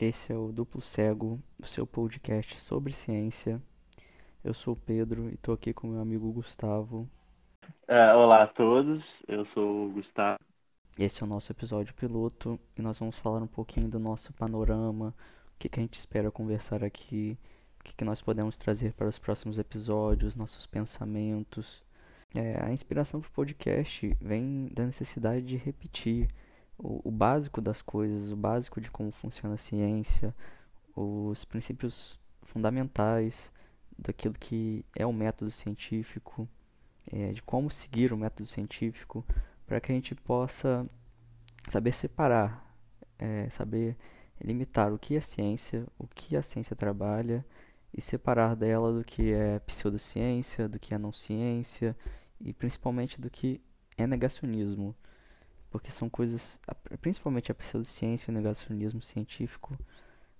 Esse é o Duplo Cego, o seu podcast sobre ciência. Eu sou o Pedro e estou aqui com meu amigo Gustavo. Uh, olá a todos, eu sou o Gustavo. Esse é o nosso episódio piloto e nós vamos falar um pouquinho do nosso panorama, o que, que a gente espera conversar aqui, o que, que nós podemos trazer para os próximos episódios, nossos pensamentos. É, a inspiração para o podcast vem da necessidade de repetir o, o básico das coisas, o básico de como funciona a ciência, os princípios fundamentais daquilo que é o método científico, é, de como seguir o método científico, para que a gente possa saber separar, é, saber limitar o que é ciência, o que a ciência trabalha e separar dela do que é pseudociência, do que é não ciência e principalmente do que é negacionismo porque são coisas, principalmente a pseudociência e o negacionismo científico,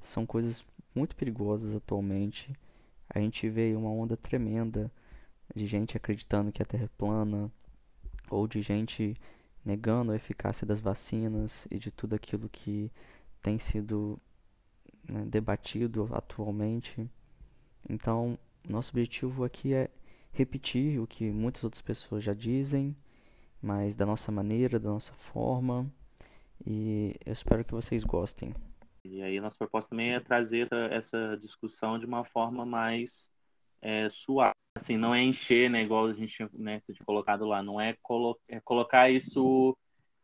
são coisas muito perigosas atualmente. A gente vê uma onda tremenda de gente acreditando que a Terra é plana, ou de gente negando a eficácia das vacinas e de tudo aquilo que tem sido né, debatido atualmente. Então, nosso objetivo aqui é repetir o que muitas outras pessoas já dizem mas da nossa maneira, da nossa forma. E eu espero que vocês gostem. E aí, nossa proposta também é trazer essa, essa discussão de uma forma mais é, suave. Assim, não é encher, né, igual a gente né, tinha colocado lá, não é, colo é colocar isso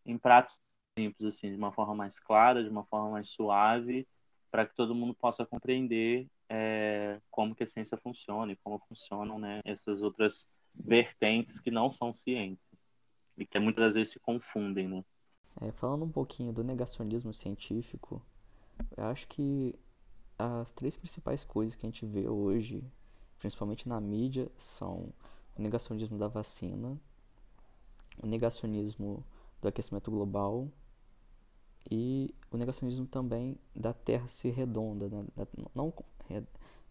em pratos simples, assim, de uma forma mais clara, de uma forma mais suave, para que todo mundo possa compreender é, como que a ciência funciona e como funcionam né, essas outras vertentes que não são ciência e que muitas vezes se confundem, né? É, falando um pouquinho do negacionismo científico, eu acho que as três principais coisas que a gente vê hoje, principalmente na mídia, são o negacionismo da vacina, o negacionismo do aquecimento global e o negacionismo também da Terra ser redonda, né? não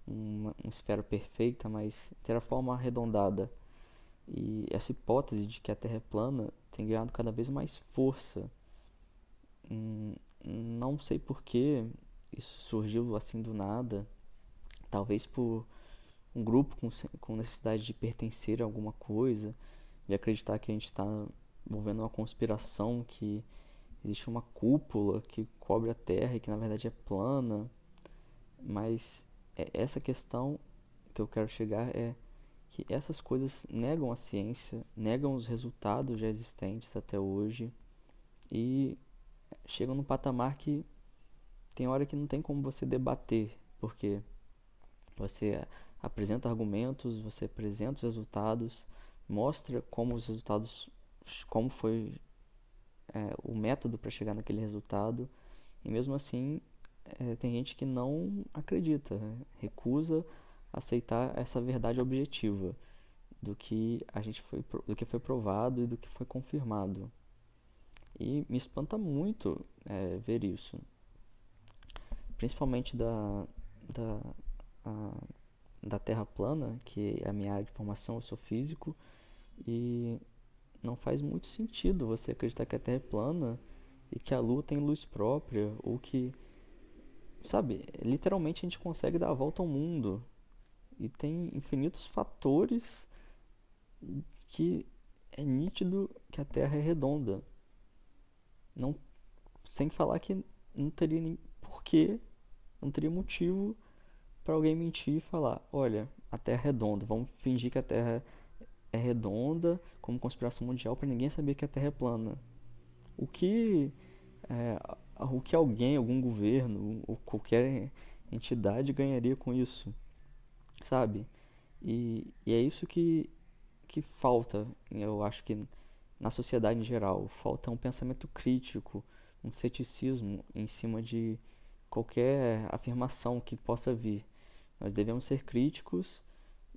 uma, uma esfera perfeita, mas ter a forma arredondada e essa hipótese de que a Terra é plana tem ganhado cada vez mais força. Hum, não sei por que isso surgiu assim do nada. Talvez por um grupo com, com necessidade de pertencer a alguma coisa, de acreditar que a gente está envolvendo uma conspiração, que existe uma cúpula que cobre a Terra e que na verdade é plana. Mas é, essa questão que eu quero chegar é que essas coisas negam a ciência, negam os resultados já existentes até hoje e chegam num patamar que tem hora que não tem como você debater, porque você apresenta argumentos, você apresenta os resultados, mostra como os resultados, como foi é, o método para chegar naquele resultado, e mesmo assim é, tem gente que não acredita, né? recusa aceitar essa verdade objetiva do que a gente foi do que foi provado e do que foi confirmado. E me espanta muito é, ver isso. Principalmente da da a, da Terra plana que é a minha área de formação eu sou físico e não faz muito sentido você acreditar que a Terra é plana e que a Lua tem luz própria ou que sabe literalmente a gente consegue dar a volta ao mundo e tem infinitos fatores que é nítido que a Terra é redonda. Não, sem falar que não teria nem porquê, não teria motivo para alguém mentir e falar, olha, a Terra é redonda, vamos fingir que a Terra é redonda como conspiração mundial para ninguém saber que a Terra é plana. O que é, o que alguém, algum governo ou qualquer entidade ganharia com isso? Sabe? E, e é isso que, que falta, eu acho que na sociedade em geral. Falta um pensamento crítico, um ceticismo em cima de qualquer afirmação que possa vir. Nós devemos ser críticos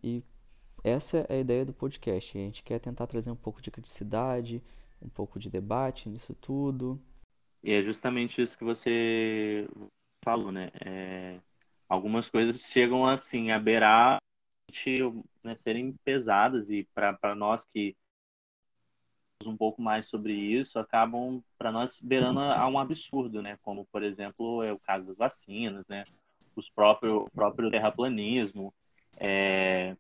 e essa é a ideia do podcast. A gente quer tentar trazer um pouco de criticidade, um pouco de debate nisso tudo. E é justamente isso que você falou, né? É algumas coisas chegam assim a beirar né, serem pesadas e para nós que um pouco mais sobre isso acabam para nós beirando a um absurdo, né? Como por exemplo é o caso das vacinas, né? Os próprios o próprio terraplanismo, é...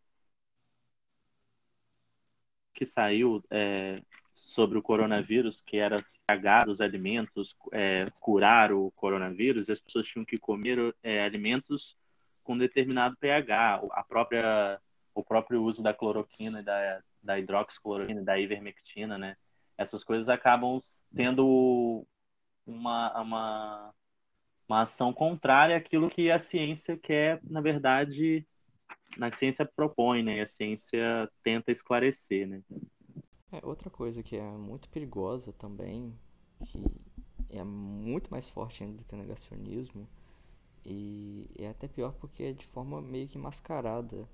que saiu é... sobre o coronavírus, que era cagar os alimentos, é... curar o coronavírus, e as pessoas tinham que comer é, alimentos com determinado pH, a própria o próprio uso da cloroquina e da da hidroxicloroquina, da ivermectina, né? Essas coisas acabam tendo uma, uma, uma ação contrária àquilo que a ciência quer, na verdade, a ciência propõe, né? A ciência tenta esclarecer, né? É, outra coisa que é muito perigosa também, que é muito mais forte ainda do que o negacionismo, e é até pior porque é de forma meio que mascarada,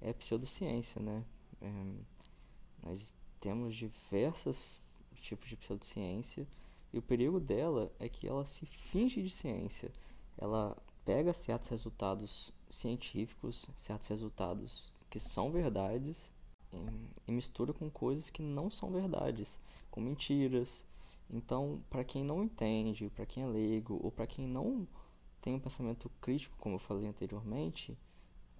é pseudociência, né? É, nós temos diversos tipos de pseudociência e o perigo dela é que ela se finge de ciência. Ela pega certos resultados científicos, certos resultados que são verdades e, mistura com coisas que não são verdades, com mentiras. Então, para quem não entende, para quem é leigo ou para quem não tem um pensamento crítico, como eu falei anteriormente,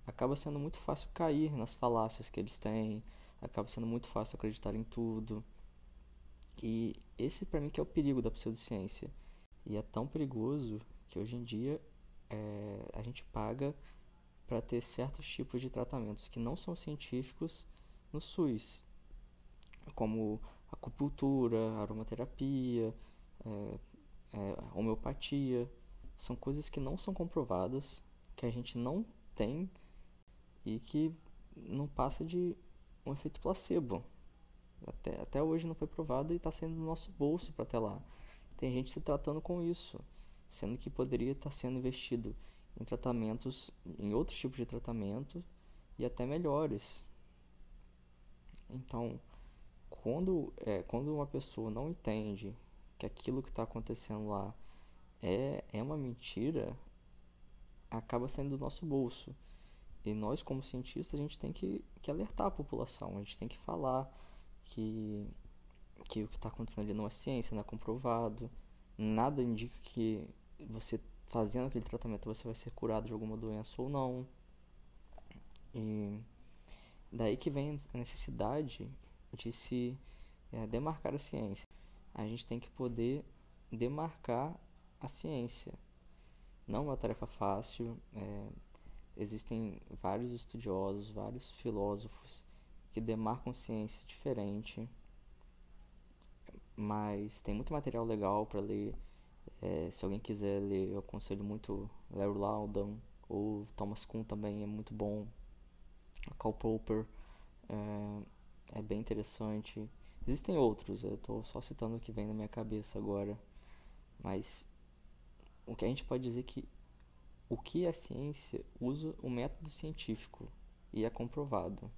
acaba sendo muito fácil cair nas falácias que eles têm, acaba sendo muito fácil acreditar em tudo. E esse para mim que é o perigo da pseudociência. E é tão perigoso que hoje em dia é, a gente paga para ter certos tipos de tratamentos que não são científicos no SUS, como acupuntura, aromaterapia, é, é, homeopatia. São coisas que não são comprovadas, que a gente não tem e que não passa de um efeito placebo. Até, até hoje não foi provado e está sendo no nosso bolso para até lá. Tem gente se tratando com isso, sendo que poderia estar tá sendo investido em tratamentos, em outros tipos de tratamento e até melhores. Então, quando, é, quando uma pessoa não entende que aquilo que está acontecendo lá é, é uma mentira, acaba saindo do nosso bolso. E nós, como cientistas, a gente tem que, que alertar a população, a gente tem que falar que, que o que está acontecendo ali não é ciência, não é comprovado. Nada indica que você fazendo aquele tratamento você vai ser curado de alguma doença ou não. E daí que vem a necessidade de se é, demarcar a ciência. A gente tem que poder demarcar a ciência. Não é uma tarefa fácil. É, existem vários estudiosos, vários filósofos que demarcam ciência diferente, mas tem muito material legal para ler. É, se alguém quiser ler, eu aconselho muito Larry Loudon ou Thomas Kuhn também é muito bom. Karl Popper é, é bem interessante. Existem outros, eu estou só citando o que vem na minha cabeça agora, mas o que a gente pode dizer é que o que é ciência usa o método científico e é comprovado.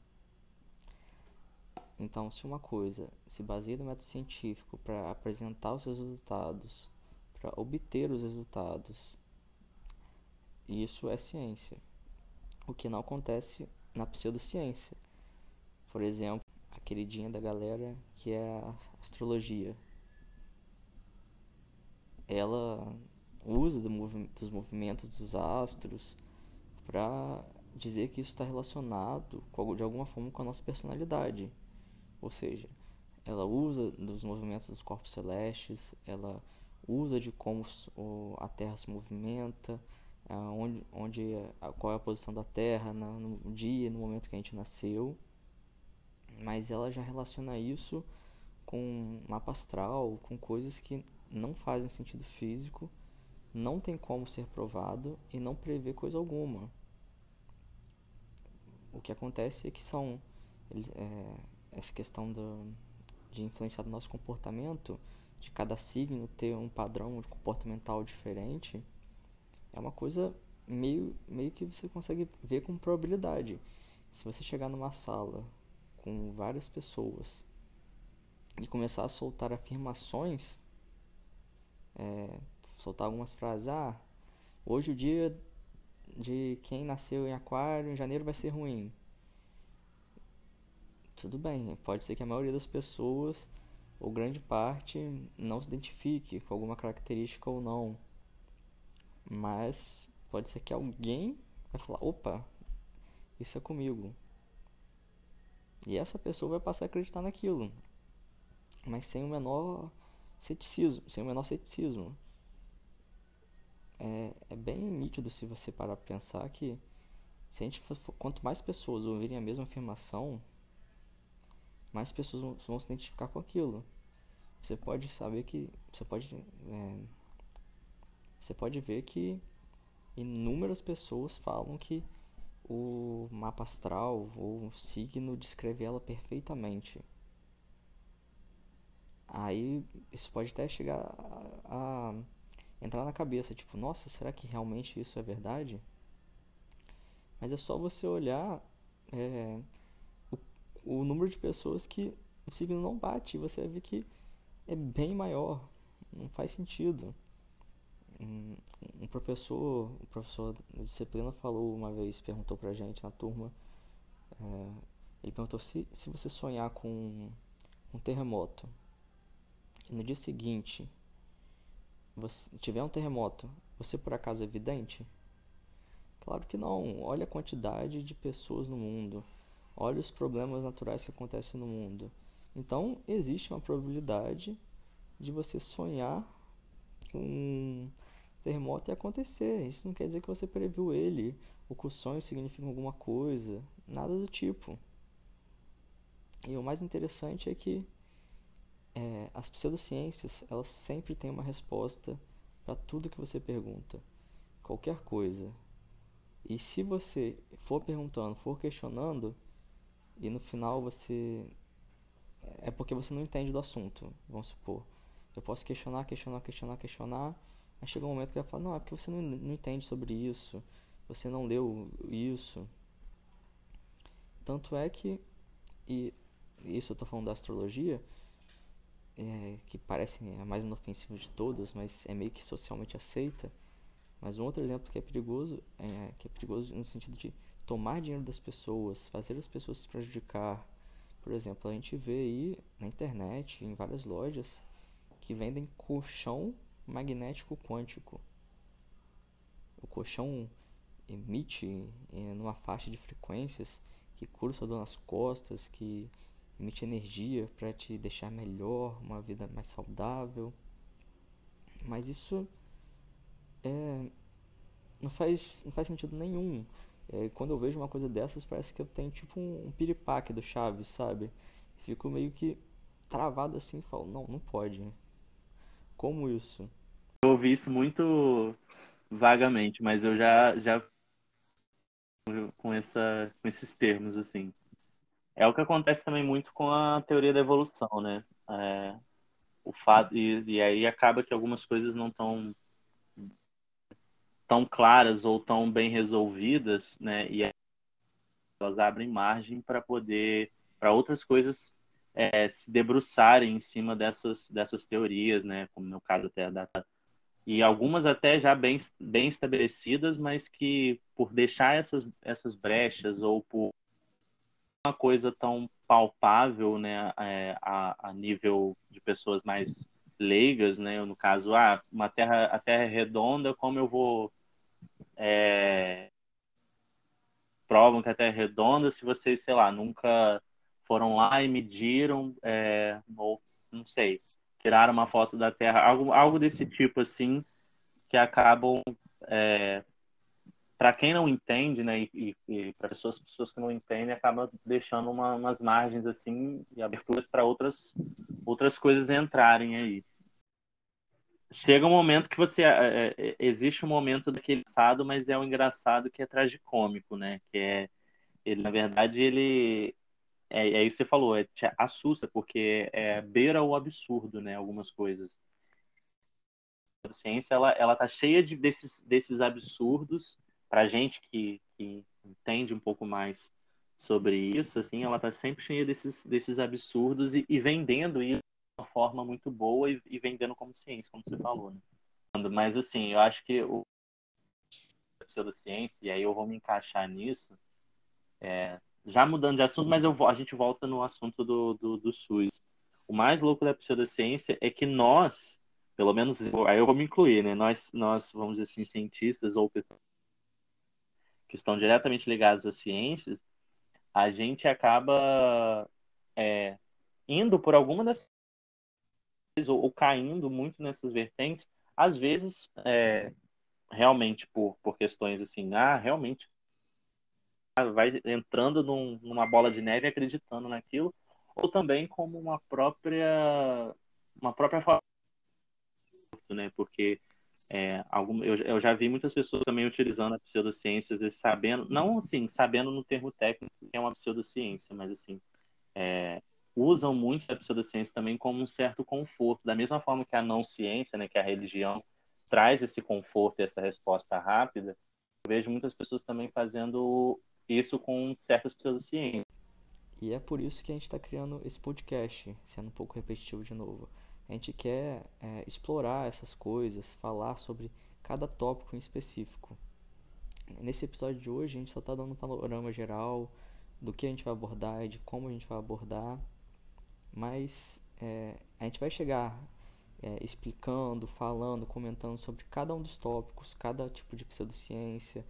Então, se uma coisa se baseia no método científico para apresentar os resultados, para obter os resultados, isso é ciência. O que não acontece na pseudociência. Por exemplo, a queridinha da galera que é a astrologia. Ela usa do movi dos movimentos dos astros para dizer que isso está relacionado de alguma forma com a nossa personalidade. Ou seja, ela usa dos movimentos dos corpos celestes, ela usa de como a Terra se movimenta, onde, onde qual é a posição da Terra no dia, no momento que a gente nasceu, mas ela já relaciona isso com mapa astral, com coisas que não fazem sentido físico não tem como ser provado e não prevê coisa alguma. O que acontece é que são é, essa questão do, de influenciar o nosso comportamento, de cada signo ter um padrão comportamental diferente, é uma coisa meio, meio que você consegue ver com probabilidade. Se você chegar numa sala com várias pessoas e começar a soltar afirmações, é, soltar algumas frases. Ah, hoje o dia de quem nasceu em Aquário em janeiro vai ser ruim. Tudo bem, pode ser que a maioria das pessoas ou grande parte não se identifique com alguma característica ou não. Mas pode ser que alguém vai falar, opa, isso é comigo. E essa pessoa vai passar a acreditar naquilo. Mas sem o menor ceticismo, sem o menor ceticismo. É, é bem nítido se você parar para pensar que se a gente for, quanto mais pessoas ouvirem a mesma afirmação, mais pessoas vão, vão se identificar com aquilo. Você pode saber que você pode é, você pode ver que inúmeras pessoas falam que o mapa astral ou o signo descreve ela perfeitamente. Aí isso pode até chegar a, a entrar na cabeça, tipo, nossa, será que realmente isso é verdade? Mas é só você olhar é, o, o número de pessoas que o signo não bate você vai ver que é bem maior. Não faz sentido. Um, um professor, o professor de disciplina falou uma vez, perguntou pra gente na turma, é, ele perguntou se, se você sonhar com um terremoto e no dia seguinte você tiver um terremoto, você por acaso é vidente? Claro que não. Olha a quantidade de pessoas no mundo. Olha os problemas naturais que acontecem no mundo. Então, existe uma probabilidade de você sonhar com um terremoto e acontecer. Isso não quer dizer que você previu ele, ou que o sonho significa alguma coisa, nada do tipo. E o mais interessante é que é, as pseudociências, elas sempre têm uma resposta para tudo que você pergunta. Qualquer coisa. E se você for perguntando, for questionando, e no final você. É porque você não entende do assunto, vamos supor. Eu posso questionar, questionar, questionar, questionar. Aí chega um momento que vai falar, não, é porque você não, não entende sobre isso. Você não leu isso. Tanto é que, e isso eu estou falando da astrologia, é, que parece a mais inofensiva de todas, mas é meio que socialmente aceita mas um outro exemplo que é perigoso, é, que é perigoso no sentido de tomar dinheiro das pessoas, fazer as pessoas se prejudicar. Por exemplo, a gente vê aí na internet, em várias lojas, que vendem colchão magnético quântico. O colchão emite é, numa faixa de frequências que dor nas costas, que emite energia para te deixar melhor, uma vida mais saudável. Mas isso é, não, faz, não faz sentido nenhum. É, quando eu vejo uma coisa dessas, parece que eu tenho tipo um, um piripaque do Chaves, sabe? Fico meio que travado assim e falo, não, não pode. Como isso? Eu ouvi isso muito vagamente, mas eu já, já com, essa, com esses termos, assim. É o que acontece também muito com a teoria da evolução, né? É, o fato, e, e aí acaba que algumas coisas não estão tão claras ou tão bem resolvidas, né? E elas abrem margem para poder para outras coisas é, se debruçarem em cima dessas dessas teorias, né? Como no caso até da e algumas até já bem bem estabelecidas, mas que por deixar essas essas brechas ou por uma coisa tão palpável, né, é, a, a nível de pessoas mais leigas, né? No caso, ah, uma terra, a terra é redonda, como eu vou é, provam que a Terra é redonda se vocês, sei lá, nunca foram lá e mediram, é, ou não sei, tiraram uma foto da Terra, algo, algo desse tipo assim, que acabam, é, para quem não entende, né, e, e para pessoas, pessoas que não entendem, acaba deixando uma, umas margens assim e aberturas para outras outras coisas entrarem aí chega um momento que você é, é, existe um momento daquele engraçado, mas é um engraçado que é tragicômico, né? Que é ele na verdade ele é, é isso que você falou, é, te assusta porque é beira o absurdo, né? Algumas coisas. A ciência ela ela tá cheia de desses desses absurdos para gente que, que entende um pouco mais sobre isso, assim, ela tá sempre cheia desses desses absurdos e, e vendendo isso uma forma muito boa e, e, vendendo como ciência, como você falou, né? Mas assim, eu acho que o pseudociência, e aí eu vou me encaixar nisso, é, já mudando de assunto, mas eu, a gente volta no assunto do, do, do SUS. o mais louco da pseudociência é que nós, pelo menos, aí eu vou me incluir, né? Nós, nós vamos dizer assim, cientistas ou pessoas que estão diretamente ligados às ciências, a gente acaba é, indo por alguma das ou, ou, caindo muito nessas vertentes, às vezes é, realmente por, por questões assim, ah, realmente vai entrando num, numa bola de neve acreditando naquilo, ou também como uma própria uma própria né? Porque é, algum, eu, eu, já vi muitas pessoas também utilizando a pseudociência, às vezes sabendo, não assim, sabendo no termo técnico que é uma pseudociência, mas assim, é, usam muito a pseudociência também como um certo conforto, da mesma forma que a não ciência, né, que a religião traz esse conforto e essa resposta rápida, eu vejo muitas pessoas também fazendo isso com certas pseudociências. E é por isso que a gente está criando esse podcast, sendo um pouco repetitivo de novo. A gente quer é, explorar essas coisas, falar sobre cada tópico em específico. Nesse episódio de hoje, a gente só está dando um panorama geral do que a gente vai abordar e de como a gente vai abordar, mas é, a gente vai chegar é, explicando, falando, comentando sobre cada um dos tópicos, cada tipo de pseudociência,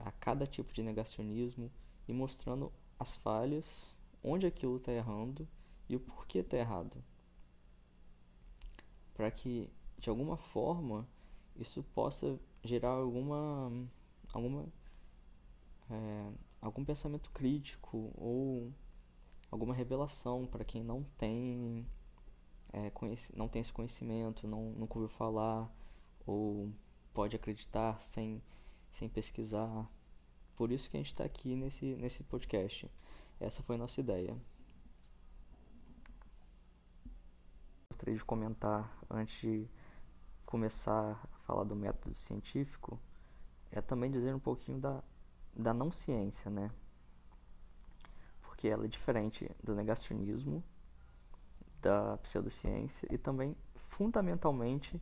a cada tipo de negacionismo e mostrando as falhas, onde aquilo está errando e o porquê está errado. Para que de alguma forma isso possa gerar alguma alguma é, algum pensamento crítico ou alguma revelação para quem não tem é, não tem esse conhecimento não nunca ouviu falar ou pode acreditar sem sem pesquisar por isso que a gente está aqui nesse nesse podcast essa foi a nossa ideia gostaria de comentar antes de começar a falar do método científico é também dizer um pouquinho da, da não ciência, né? Porque ela é diferente do negacionismo, da pseudociência e também, fundamentalmente,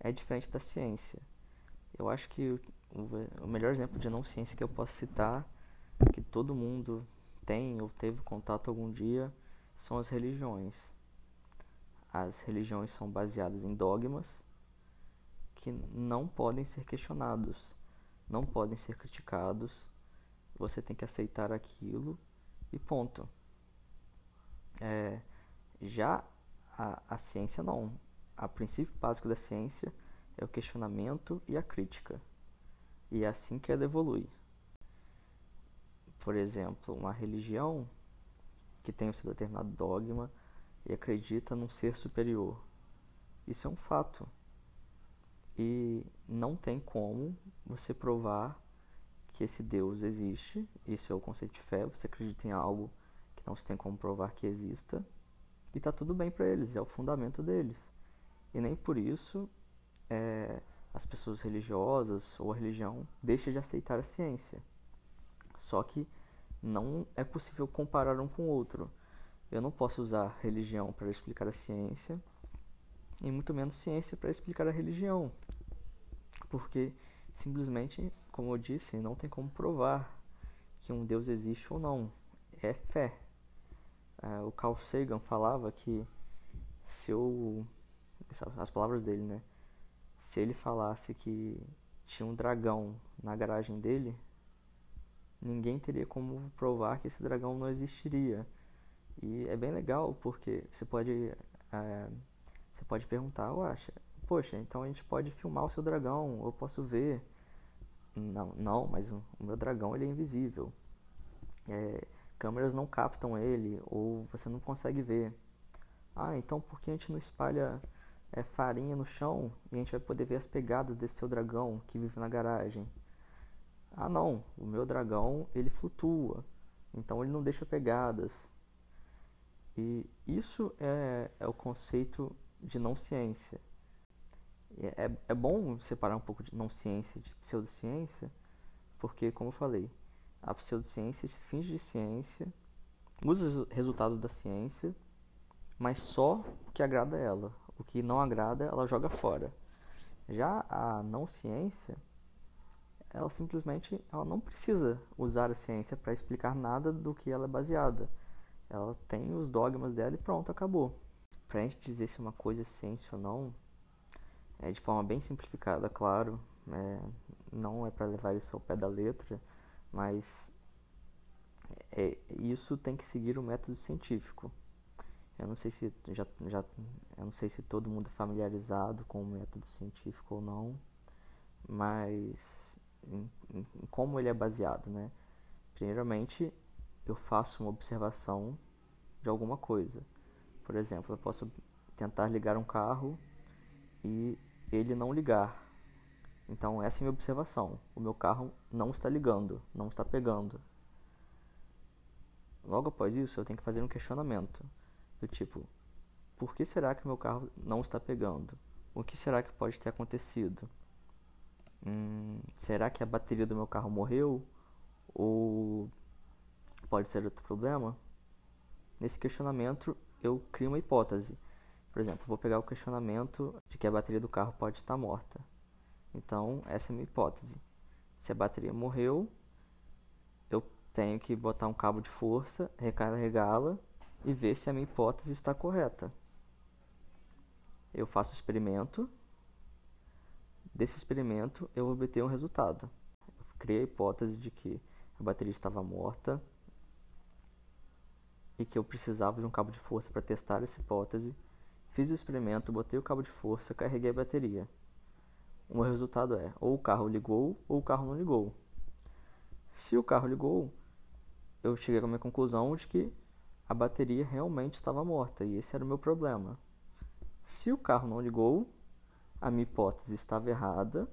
é diferente da ciência. Eu acho que o, melhor exemplo de não ciência que eu posso citar, que todo mundo tem ou teve contato algum dia, são as religiões as religiões são baseadas em dogmas que não podem ser questionados, não podem ser criticados. Você tem que aceitar aquilo e ponto. É, já a, a ciência não. O princípio básico da ciência é o questionamento e a crítica. E é assim que ela evolui. Por exemplo, uma religião que tem o seu determinado dogma, e acredita num ser superior. Isso é um fato. E não tem como você provar que esse Deus existe. Isso é o conceito de fé. Você acredita em algo que não se tem como provar que exista. E tá tudo bem para eles, é o fundamento deles. E nem por isso é, as pessoas religiosas ou a religião deixam de aceitar a ciência. Só que não é possível comparar um com o outro. Eu não posso usar religião para explicar a ciência e muito menos ciência para explicar a religião, porque simplesmente, como eu disse, não tem como provar que um Deus existe ou não. É fé. É, o Carl Sagan falava que se eu as palavras dele, né? Se ele falasse que tinha um dragão na garagem dele, ninguém teria como provar que esse dragão não existiria. E é bem legal porque você pode, é, você pode perguntar, eu acho, poxa, então a gente pode filmar o seu dragão, eu posso ver. Não, não, mas o, o meu dragão ele é invisível. É, câmeras não captam ele ou você não consegue ver. Ah, então por que a gente não espalha é, farinha no chão e a gente vai poder ver as pegadas desse seu dragão que vive na garagem? Ah, não, o meu dragão ele flutua, então ele não deixa pegadas. E isso é, é o conceito de não ciência. É, é bom separar um pouco de não ciência de pseudociência, porque, como eu falei, a pseudociência se finge de ciência, usa os resultados da ciência, mas só que agrada a ela. O que não agrada, ela joga fora. Já a não ciência, ela simplesmente ela não precisa usar a ciência para explicar nada do que ela é baseada ela tem os dogmas dela e pronto, acabou. pra gente dizer se uma coisa é ciência ou não, é de forma bem simplificada, claro, é, não é para levar isso ao pé da letra, mas é, isso tem que seguir o método científico. Eu não sei se já, já eu não sei se todo mundo é familiarizado com o método científico ou não, mas em, em, em como ele é baseado, né? Primeiramente, eu faço uma observação de alguma coisa. Por exemplo, eu posso tentar ligar um carro e ele não ligar. Então, essa é a minha observação. O meu carro não está ligando, não está pegando. Logo após isso, eu tenho que fazer um questionamento do tipo: por que será que meu carro não está pegando? O que será que pode ter acontecido? Hum, será que a bateria do meu carro morreu? Ou pode ser outro problema? Nesse questionamento, eu crio uma hipótese. Por exemplo, vou pegar o questionamento de que a bateria do carro pode estar morta. Então, essa é a minha hipótese. Se a bateria morreu, eu tenho que botar um cabo de força, recarregá-la e ver se a minha hipótese está correta. Eu faço o experimento. Desse experimento, eu obtenho um resultado. Eu criei a hipótese de que a bateria estava morta e que eu precisava de um cabo de força para testar essa hipótese. Fiz o experimento, botei o cabo de força, carreguei a bateria. O resultado é: ou o carro ligou ou o carro não ligou. Se o carro ligou, eu cheguei à minha conclusão de que a bateria realmente estava morta e esse era o meu problema. Se o carro não ligou, a minha hipótese estava errada,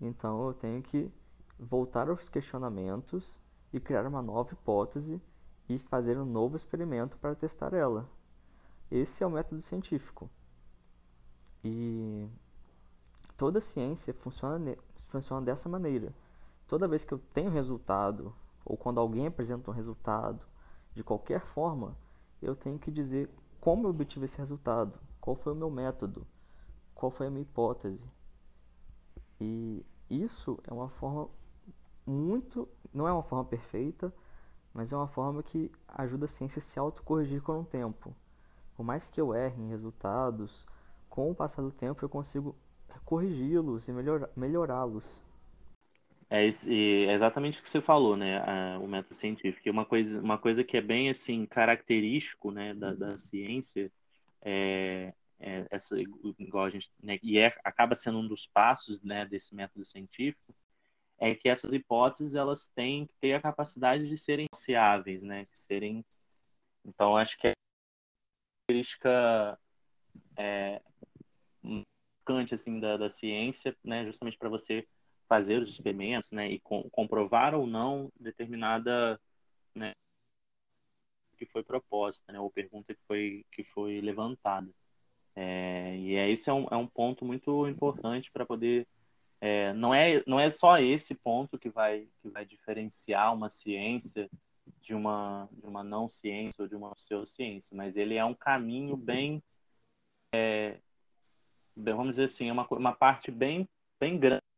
então eu tenho que voltar aos questionamentos e criar uma nova hipótese e fazer um novo experimento para testar ela. Esse é o método científico. E toda ciência funciona, funciona dessa maneira. Toda vez que eu tenho resultado, ou quando alguém apresenta um resultado, de qualquer forma, eu tenho que dizer como eu obtive esse resultado, qual foi o meu método, qual foi a minha hipótese. E isso é uma forma muito. não é uma forma perfeita, mas é uma forma que ajuda a ciência a se autocorrigir com o tempo. Por mais que eu erre em resultados, com o passar do tempo eu consigo corrigi-los e melhorá-los. É, é exatamente o que você falou, né? A, o método científico. Uma coisa, uma coisa que é bem assim característico, né, da, da ciência é, é essa, igual a gente, né, e é, acaba sendo um dos passos, né, desse método científico, é que essas hipóteses elas têm que ter a capacidade de serem sociáveis, né? De serem, então acho que é característica é, assim da, da ciência, né? Justamente para você fazer os experimentos, né, e com, comprovar ou não determinada, né, que foi proposta, né, ou pergunta que foi que foi levantada. É, e é, esse é um, é um ponto muito importante para poder é, não é não é só esse ponto que vai que vai diferenciar uma ciência de uma de uma não ciência ou de uma pseudociência, mas ele é um caminho bem, é, vamos dizer assim, é uma uma parte bem bem grande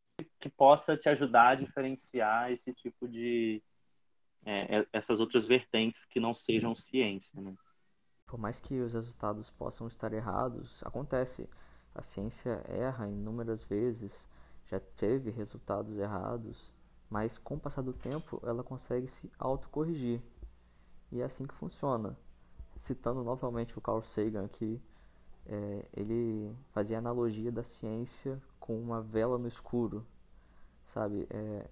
que possa te ajudar a diferenciar esse tipo de é, é, essas outras vertentes que não sejam ciência, né? Por mais que os resultados possam estar errados, acontece. A ciência erra inúmeras vezes, já teve resultados errados, mas com o passar do tempo ela consegue se autocorrigir. E é assim que funciona. Citando novamente o Carl Sagan aqui, é, ele fazia analogia da ciência com uma vela no escuro. Sabe? É,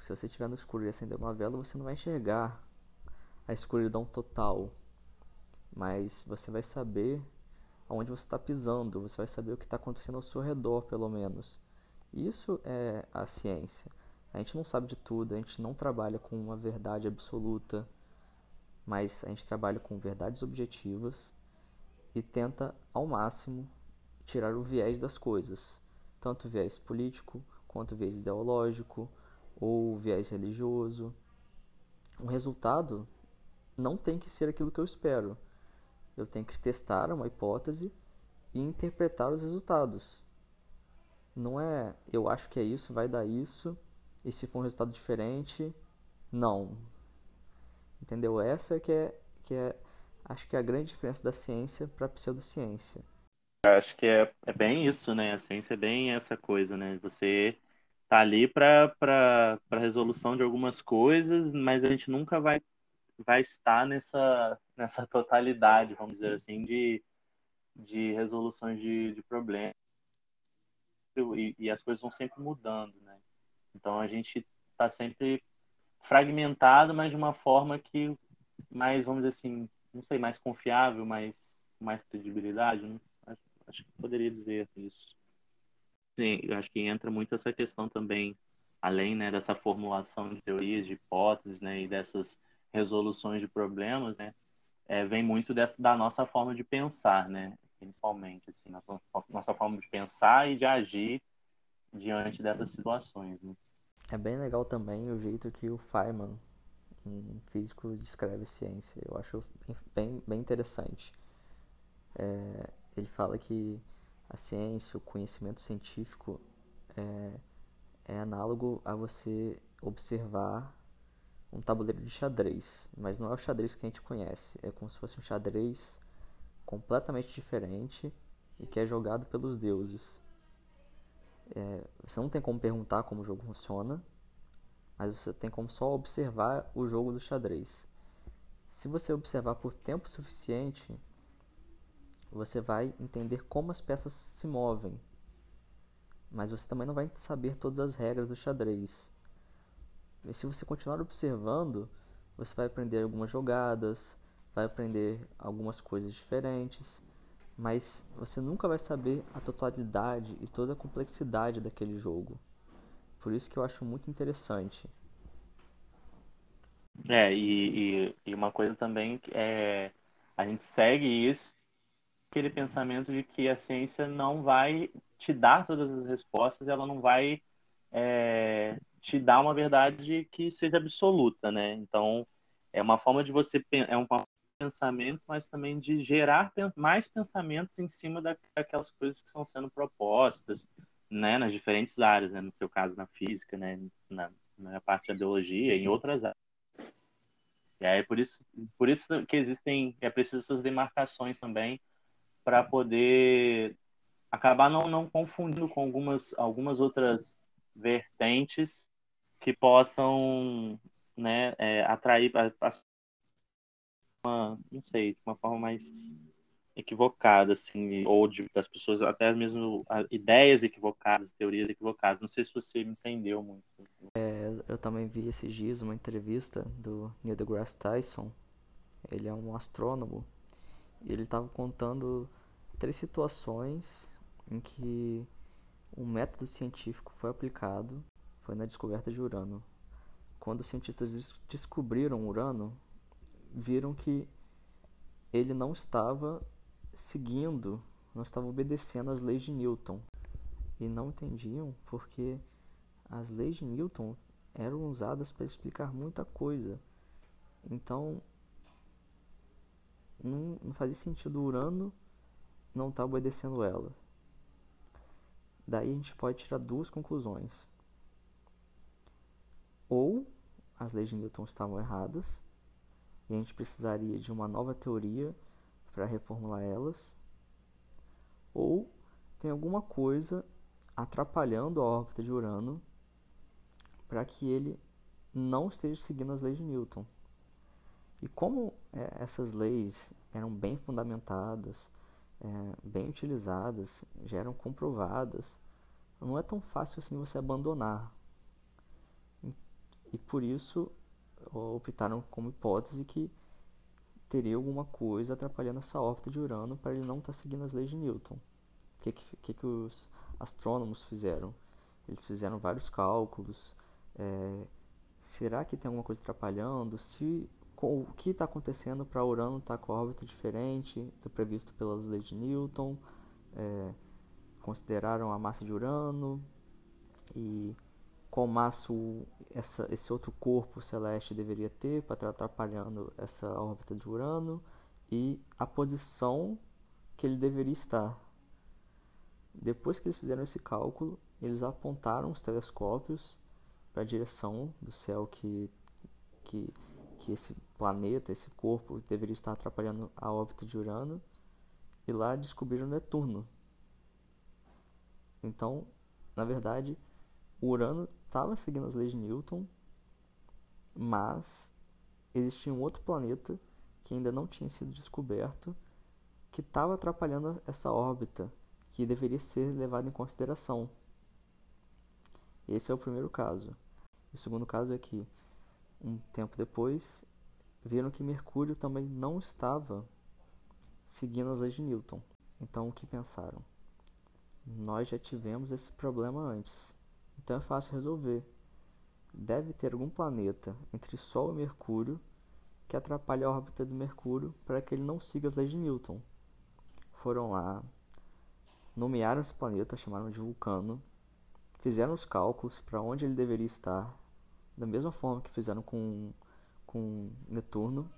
se você estiver no escuro e acender uma vela, você não vai enxergar a escuridão total. Mas você vai saber onde você está pisando, você vai saber o que está acontecendo ao seu redor, pelo menos. Isso é a ciência. A gente não sabe de tudo, a gente não trabalha com uma verdade absoluta, mas a gente trabalha com verdades objetivas e tenta ao máximo tirar o viés das coisas, tanto o viés político quanto viés ideológico ou viés religioso. O resultado não tem que ser aquilo que eu espero. Eu tenho que testar uma hipótese e interpretar os resultados. Não é eu acho que é isso, vai dar isso, e se for um resultado diferente, não. Entendeu? Essa que é, que é acho que é a grande diferença da ciência para a pseudociência. Acho que é, é bem isso, né? A ciência é bem essa coisa, né? Você tá ali para resolução de algumas coisas, mas a gente nunca vai vai estar nessa nessa totalidade, vamos dizer assim, de, de resoluções de, de problemas. E, e as coisas vão sempre mudando, né? Então a gente está sempre fragmentado, mas de uma forma que mais, vamos dizer assim, não sei, mais confiável, mais mais credibilidade, não? Acho, que poderia dizer isso. Sim, eu acho que entra muito essa questão também, além né, dessa formulação de teorias, de hipóteses, né, e dessas resoluções de problemas, né, é, vem muito dessa, da nossa forma de pensar, né, principalmente, assim, nossa, nossa forma de pensar e de agir diante dessas situações. Né. É bem legal também o jeito que o Feynman, um físico, descreve ciência. Eu acho bem, bem interessante. É, ele fala que a ciência, o conhecimento científico é, é análogo a você observar um tabuleiro de xadrez, mas não é o xadrez que a gente conhece, é como se fosse um xadrez completamente diferente e que é jogado pelos deuses. É, você não tem como perguntar como o jogo funciona, mas você tem como só observar o jogo do xadrez. Se você observar por tempo suficiente, você vai entender como as peças se movem, mas você também não vai saber todas as regras do xadrez. E se você continuar observando, você vai aprender algumas jogadas, vai aprender algumas coisas diferentes, mas você nunca vai saber a totalidade e toda a complexidade daquele jogo. Por isso que eu acho muito interessante. É, e, e, e uma coisa também é a gente segue isso aquele pensamento de que a ciência não vai te dar todas as respostas, ela não vai é, te dar uma verdade que seja absoluta, né? Então, é uma forma de você é um pensamento, mas também de gerar mais pensamentos em cima daquelas coisas que estão sendo propostas, né, nas diferentes áreas, né, no seu caso na física, né, na, na parte da biologia, em outras áreas. E aí por isso, por isso que existem, é preciso essas demarcações também para poder acabar não, não confundindo com algumas, algumas outras vertentes que possam né, é, atrair as uma, não sei, de uma forma mais equivocada, assim, ou de, das pessoas, até mesmo ideias equivocadas, teorias equivocadas. Não sei se você me entendeu muito. É, eu também vi esses dias uma entrevista do Neil deGrasse Tyson. Ele é um astrônomo e ele estava contando três situações em que um método científico foi aplicado, foi na descoberta de Urano. Quando os cientistas descobriram Urano, viram que ele não estava seguindo, não estava obedecendo às leis de Newton. E não entendiam porque as leis de Newton eram usadas para explicar muita coisa. Então, não, não fazia sentido Urano não estar tá obedecendo ela. Daí a gente pode tirar duas conclusões. Ou as leis de Newton estavam erradas e a gente precisaria de uma nova teoria para reformular elas, ou tem alguma coisa atrapalhando a órbita de Urano para que ele não esteja seguindo as leis de Newton. E como é, essas leis eram bem fundamentadas, é, bem utilizadas, já eram comprovadas, não é tão fácil assim você abandonar. E, por isso optaram como hipótese que teria alguma coisa atrapalhando essa órbita de Urano para ele não estar tá seguindo as leis de Newton. O que, que, que, os astrônomos fizeram? Eles fizeram vários cálculos. É, será que tem alguma coisa atrapalhando? Se o que está acontecendo para Urano estar tá com a órbita diferente do previsto pelas leis de Newton, é, consideraram a massa de Urano e qual massa essa, esse outro corpo celeste deveria ter para estar tá atrapalhando essa órbita de Urano e a posição que ele deveria estar. Depois que eles fizeram esse cálculo, eles apontaram os telescópios para a direção do céu que, que, que esse planeta, esse corpo, deveria estar atrapalhando a órbita de Urano, e lá descobriram Netuno. Então, na verdade, o Urano estava seguindo as leis de Newton, mas existia um outro planeta que ainda não tinha sido descoberto que estava atrapalhando essa órbita que deveria ser levada em consideração. Esse é o primeiro caso. O segundo caso é que, um tempo depois, viram que Mercúrio também não estava seguindo as leis de Newton. Então, o que pensaram? Nós já tivemos esse problema antes, então é fácil resolver. Deve ter algum planeta entre Sol e Mercúrio que atrapalhe a órbita do Mercúrio para que ele não siga as leis de Newton. Foram lá, nomearam esse planeta, chamaram de Vulcano, fizeram os cálculos para onde ele deveria estar, da mesma forma que fizeram com, com Netuno,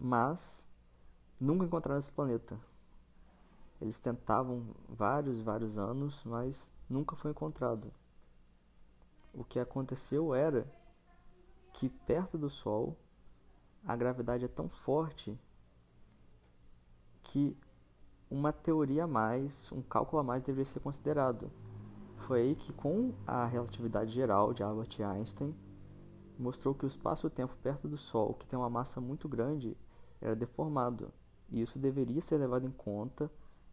mas nunca encontraram esse planeta. Eles tentavam vários, vários anos, mas nunca foi encontrado. O que aconteceu era que perto do Sol a gravidade é tão forte que uma teoria a mais, um cálculo a mais deveria ser considerado. Foi aí que, com a relatividade geral de Albert Einstein, mostrou que o espaço-tempo perto do Sol, que tem uma massa muito grande, era deformado, e isso deveria ser levado em conta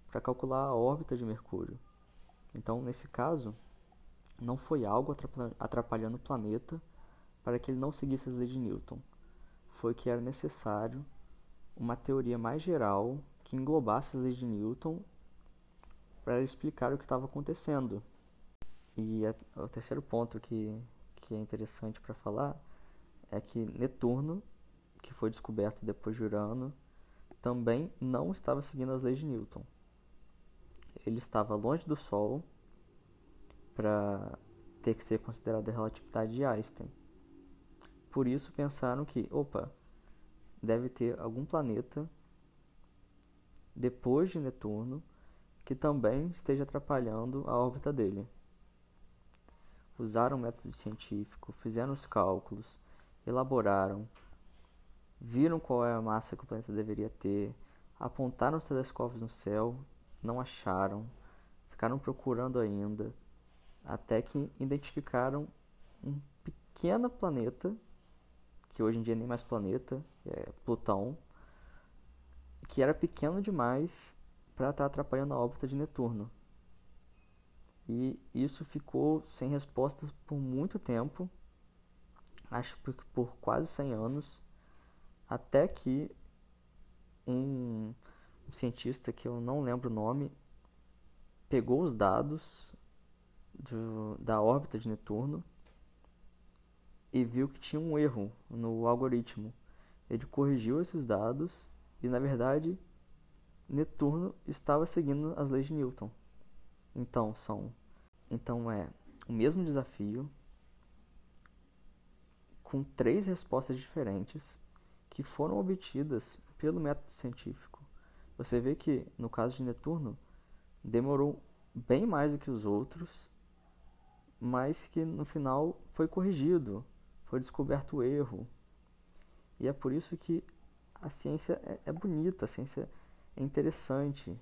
para calcular a órbita de Mercúrio. Então, nesse caso, não foi algo atrapalhando o planeta para que ele não seguisse as leis de Newton. Foi que era necessário uma teoria mais geral que englobasse as leis de Newton para explicar o que estava acontecendo. E a, o terceiro ponto que, que é interessante para falar é que Netuno, que foi descoberto depois de Urano, também não estava seguindo as leis de Newton. Ele estava longe do Sol para ter que ser considerado a relatividade de Einstein. Por isso pensaram que, opa, deve ter algum planeta depois de Netuno que também esteja atrapalhando a órbita dele usaram método científico, fizeram os cálculos, elaboraram, viram qual é a massa que o planeta deveria ter, apontaram os telescópios no céu, não acharam, ficaram procurando ainda, até que identificaram um pequeno planeta, que hoje em dia nem mais planeta, é Plutão, que era pequeno demais para estar tá atrapalhando a órbita de Netuno. E isso ficou sem respostas por muito tempo, acho que por quase 100 anos, até que um, um cientista que eu não lembro o nome pegou os dados do, da órbita de Netuno e viu que tinha um erro no algoritmo. Ele corrigiu esses dados e, na verdade, Netuno estava seguindo as leis de Newton. Então, são então é o mesmo desafio com três respostas diferentes que foram obtidas pelo método científico. Você vê que no caso de Netuno demorou bem mais do que os outros, mas que no final foi corrigido, foi descoberto o erro. E é por isso que a ciência é, é bonita, a ciência é interessante.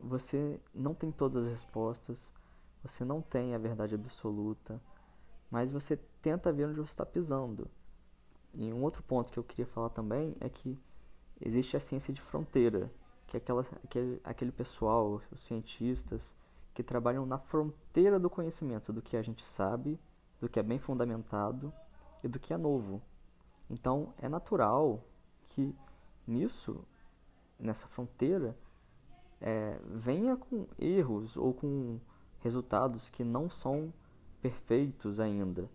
Você não tem todas as respostas, você não tem a verdade absoluta, mas você tenta ver onde você está pisando. E um outro ponto que eu queria falar também é que existe a ciência de fronteira, que é aquela, aquele, aquele pessoal, os cientistas, que trabalham na fronteira do conhecimento, do que a gente sabe, do que é bem fundamentado e do que é novo. Então é natural que nisso, nessa fronteira, é, venha com erros ou com resultados que não são perfeitos ainda,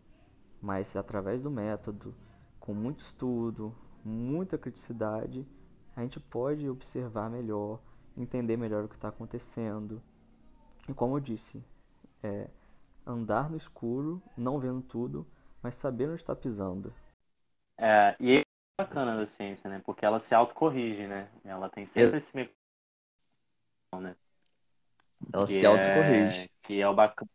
mas através do método, com muito estudo, muita criticidade, a gente pode observar melhor, entender melhor o que está acontecendo. E como eu disse, é andar no escuro, não vendo tudo, mas saber onde está pisando. É, e é bacana da ciência, né? Porque ela se autocorrige, né? Ela tem sempre esse mecanismo, né? Ela que se autocorrige. É, que é o bacana.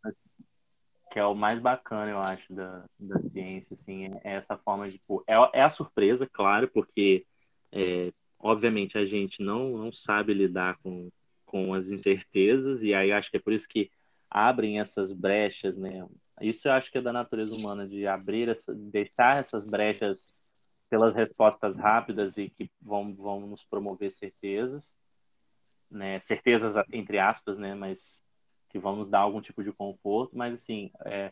que é o mais bacana, eu acho, da, da ciência, assim, é, é essa forma de, tipo, é, é a surpresa, claro, porque, é, obviamente, a gente não, não sabe lidar com, com as incertezas, e aí acho que é por isso que abrem essas brechas, né? Isso eu acho que é da natureza humana, de abrir, essa, deixar essas brechas pelas respostas rápidas e que vão, vão nos promover certezas, né? Certezas entre aspas, né? Mas que vão nos dar algum tipo de conforto, mas assim, é,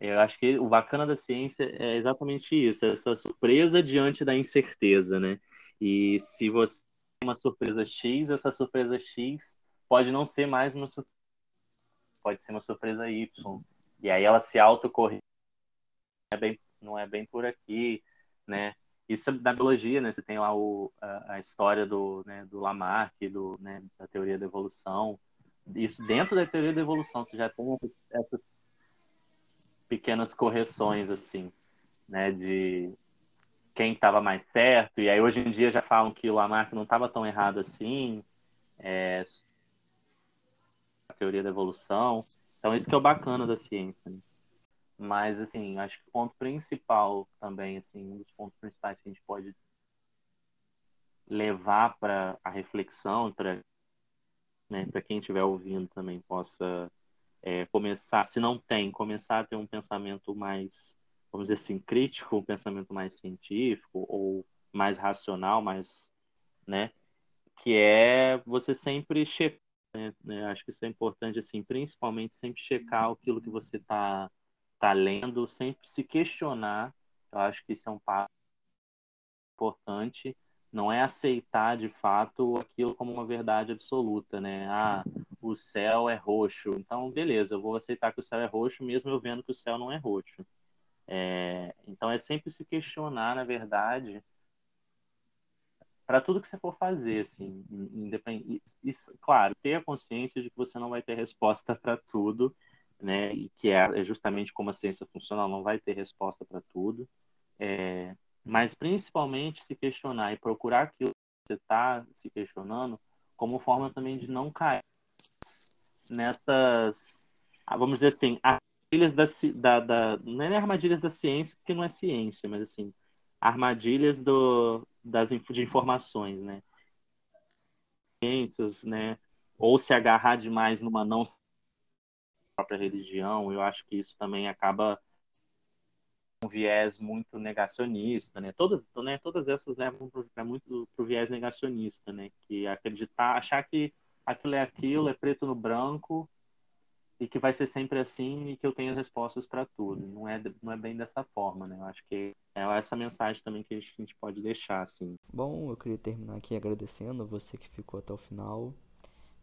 eu acho que o bacana da ciência é exatamente isso, essa surpresa diante da incerteza, né? E se você tem uma surpresa X, essa surpresa X pode não ser mais uma surpresa, pode ser uma surpresa Y. E aí ela se autocorrige, não é bem, não é bem por aqui, né? Isso é da biologia, né? Você tem lá o, a, a história do, né, do Lamarck, do, né, da teoria da evolução, isso dentro da teoria da evolução, você já tem essas pequenas correções, assim, né, de quem estava mais certo, e aí hoje em dia já falam que o Lamarck não estava tão errado assim, é, a teoria da evolução, então isso que é o bacana da ciência, né? mas, assim, acho que o ponto principal também, assim, um dos pontos principais que a gente pode levar para a reflexão, para né, para quem estiver ouvindo também possa é, começar, se não tem, começar a ter um pensamento mais, vamos dizer assim, crítico, um pensamento mais científico ou mais racional, mais, né, que é você sempre checar, né, acho que isso é importante, assim, principalmente sempre checar aquilo que você está tá lendo, sempre se questionar, eu acho que isso é um passo importante, não é aceitar de fato aquilo como uma verdade absoluta, né? Ah, o céu é roxo, então beleza, eu vou aceitar que o céu é roxo mesmo eu vendo que o céu não é roxo. É, então é sempre se questionar, na verdade, para tudo que você for fazer, assim, independente, claro, ter a consciência de que você não vai ter resposta para tudo, né? E que é, é justamente como a ciência funciona, não vai ter resposta para tudo. É, mas principalmente se questionar e procurar aquilo que você está se questionando como forma também de não cair nessas, ah, vamos dizer assim, armadilhas da, da, da não é armadilhas da ciência, porque não é ciência, mas assim, armadilhas do, das, de informações, né? Ciências, né? Ou se agarrar demais numa não própria religião, eu acho que isso também acaba um viés muito negacionista, né? Todas, né, todas essas levam para muito para o viés negacionista, né? Que acreditar, achar que aquilo é aquilo, é preto no branco e que vai ser sempre assim e que eu tenho as respostas para tudo. Não é, não é bem dessa forma, né? Eu acho que é essa mensagem também que a gente, que a gente pode deixar, assim. Bom, eu queria terminar aqui agradecendo você que ficou até o final.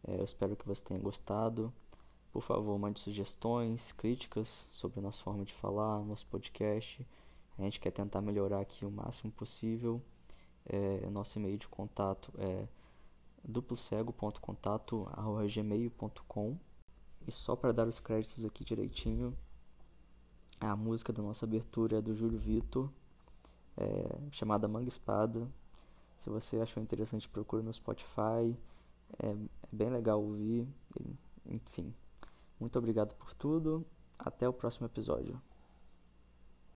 É, eu espero que você tenha gostado. Por favor, mande sugestões, críticas sobre a nossa forma de falar, nosso podcast. A gente quer tentar melhorar aqui o máximo possível. É, nosso e-mail de contato é duplocego.contato.gmail.com E só para dar os créditos aqui direitinho, a música da nossa abertura é do Júlio Vitor, é, chamada Manga Espada. Se você achou interessante, procura no Spotify. É, é bem legal ouvir. Enfim, muito obrigado por tudo. Até o próximo episódio.